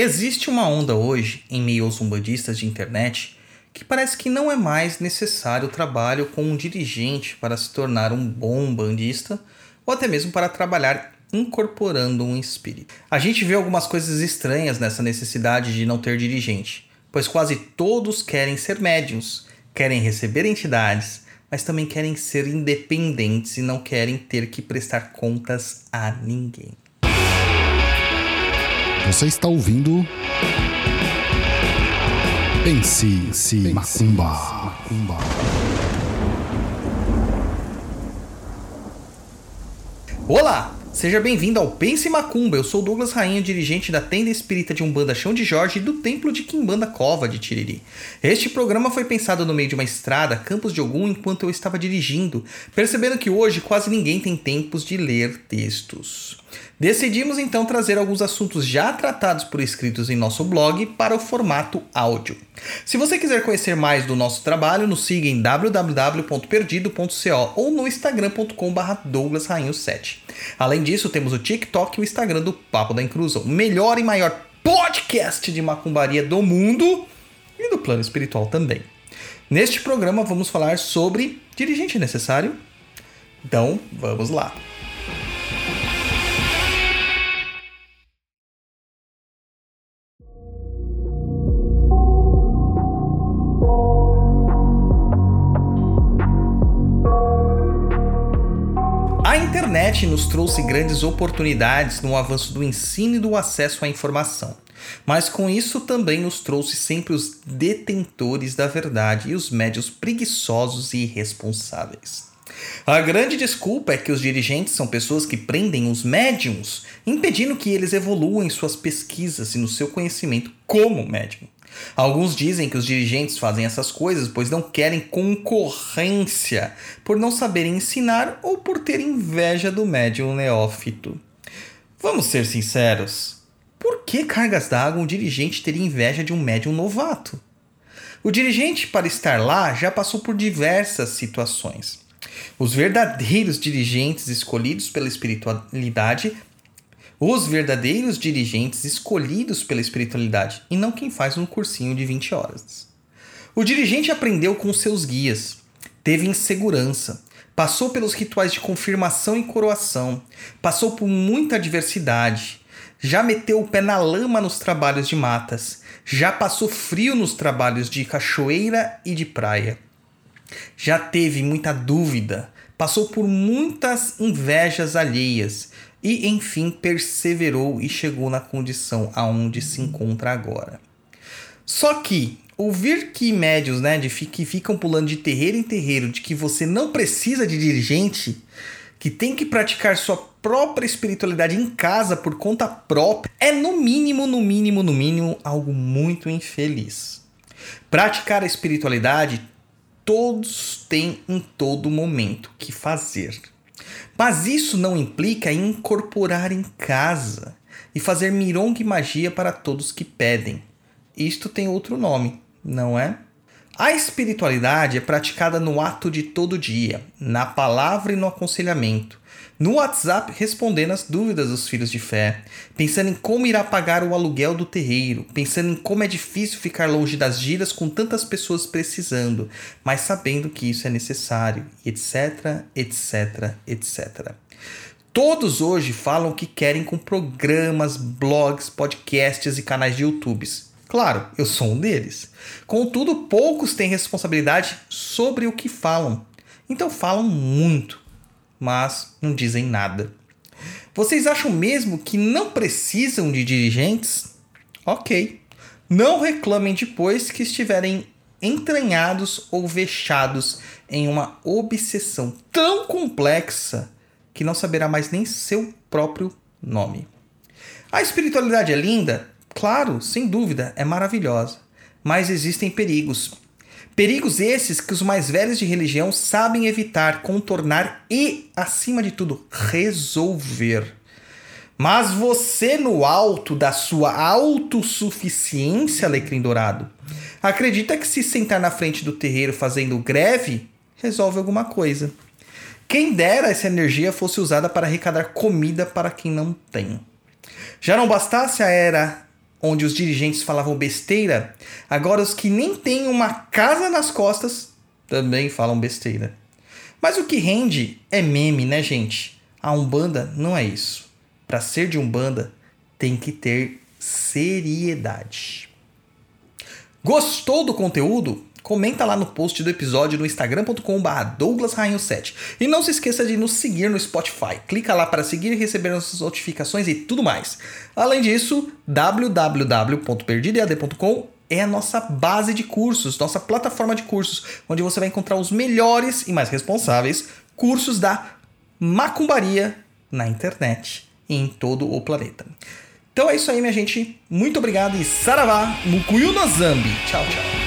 Existe uma onda hoje, em meio aos umbandistas de internet, que parece que não é mais necessário o trabalho com um dirigente para se tornar um bom bandista, ou até mesmo para trabalhar incorporando um espírito. A gente vê algumas coisas estranhas nessa necessidade de não ter dirigente, pois quase todos querem ser médiums, querem receber entidades, mas também querem ser independentes e não querem ter que prestar contas a ninguém. Você está ouvindo. Pense, Pense Macumba. Macumba. Olá! Seja bem-vindo ao Pense Macumba. Eu sou Douglas Rainha, dirigente da tenda espírita de Umbanda Chão de Jorge e do Templo de Quimbanda Cova de Tiriri. Este programa foi pensado no meio de uma estrada, Campos de Ogum, enquanto eu estava dirigindo, percebendo que hoje quase ninguém tem tempos de ler textos. Decidimos então trazer alguns assuntos já tratados por escritos em nosso blog para o formato áudio. Se você quiser conhecer mais do nosso trabalho, nos siga em www.perdido.co ou no instagram.com/douglasrainho7. Além disso, temos o TikTok e o Instagram do Papo da Inclusão, o melhor e maior podcast de macumbaria do mundo e do plano espiritual também. Neste programa vamos falar sobre dirigente necessário. Então, vamos lá. Internet nos trouxe grandes oportunidades no avanço do ensino e do acesso à informação. Mas com isso também nos trouxe sempre os detentores da verdade e os médios preguiçosos e irresponsáveis. A grande desculpa é que os dirigentes são pessoas que prendem os médiums, impedindo que eles evoluam em suas pesquisas e no seu conhecimento como médium. Alguns dizem que os dirigentes fazem essas coisas pois não querem concorrência, por não saberem ensinar ou por ter inveja do médium neófito. Vamos ser sinceros. Por que cargas d'água um dirigente teria inveja de um médium novato? O dirigente, para estar lá, já passou por diversas situações. Os verdadeiros dirigentes escolhidos pela espiritualidade os verdadeiros dirigentes escolhidos pela espiritualidade e não quem faz um cursinho de 20 horas. O dirigente aprendeu com seus guias, teve insegurança, passou pelos rituais de confirmação e coroação, passou por muita adversidade, já meteu o pé na lama nos trabalhos de matas, já passou frio nos trabalhos de cachoeira e de praia. Já teve muita dúvida, passou por muitas invejas alheias, e enfim perseverou e chegou na condição aonde se encontra agora. Só que ouvir que médios, né, de que ficam pulando de terreiro em terreiro, de que você não precisa de dirigente, que tem que praticar sua própria espiritualidade em casa por conta própria, é no mínimo, no mínimo, no mínimo algo muito infeliz. Praticar a espiritualidade todos têm em todo momento que fazer. Mas isso não implica incorporar em casa e fazer mironga e magia para todos que pedem. Isto tem outro nome, não é? A espiritualidade é praticada no ato de todo dia, na palavra e no aconselhamento, no WhatsApp respondendo as dúvidas dos filhos de fé, pensando em como irá pagar o aluguel do terreiro, pensando em como é difícil ficar longe das giras com tantas pessoas precisando, mas sabendo que isso é necessário, etc, etc, etc. Todos hoje falam que querem com programas, blogs, podcasts e canais de YouTubes. Claro, eu sou um deles. Contudo, poucos têm responsabilidade sobre o que falam. Então falam muito mas não dizem nada. Vocês acham mesmo que não precisam de dirigentes? Ok. Não reclamem depois que estiverem entranhados ou vexados em uma obsessão tão complexa que não saberá mais nem seu próprio nome. A espiritualidade é linda? Claro, sem dúvida, é maravilhosa. Mas existem perigos. Perigos esses que os mais velhos de religião sabem evitar, contornar e, acima de tudo, resolver. Mas você, no alto da sua autossuficiência, Alecrim Dourado, acredita que se sentar na frente do terreiro fazendo greve, resolve alguma coisa. Quem dera essa energia fosse usada para arrecadar comida para quem não tem. Já não bastasse a era onde os dirigentes falavam besteira, agora os que nem têm uma casa nas costas também falam besteira. Mas o que rende é meme, né, gente? A Umbanda não é isso. Para ser de Umbanda, tem que ter seriedade. Gostou do conteúdo? Comenta lá no post do episódio no instagram.com.br douglasrainho7. E não se esqueça de nos seguir no Spotify. Clica lá para seguir e receber nossas notificações e tudo mais. Além disso, www.perdidead.com é a nossa base de cursos, nossa plataforma de cursos, onde você vai encontrar os melhores e mais responsáveis cursos da macumbaria na internet e em todo o planeta. Então é isso aí, minha gente. Muito obrigado e saravá, mukuyu no zambi. Tchau, tchau.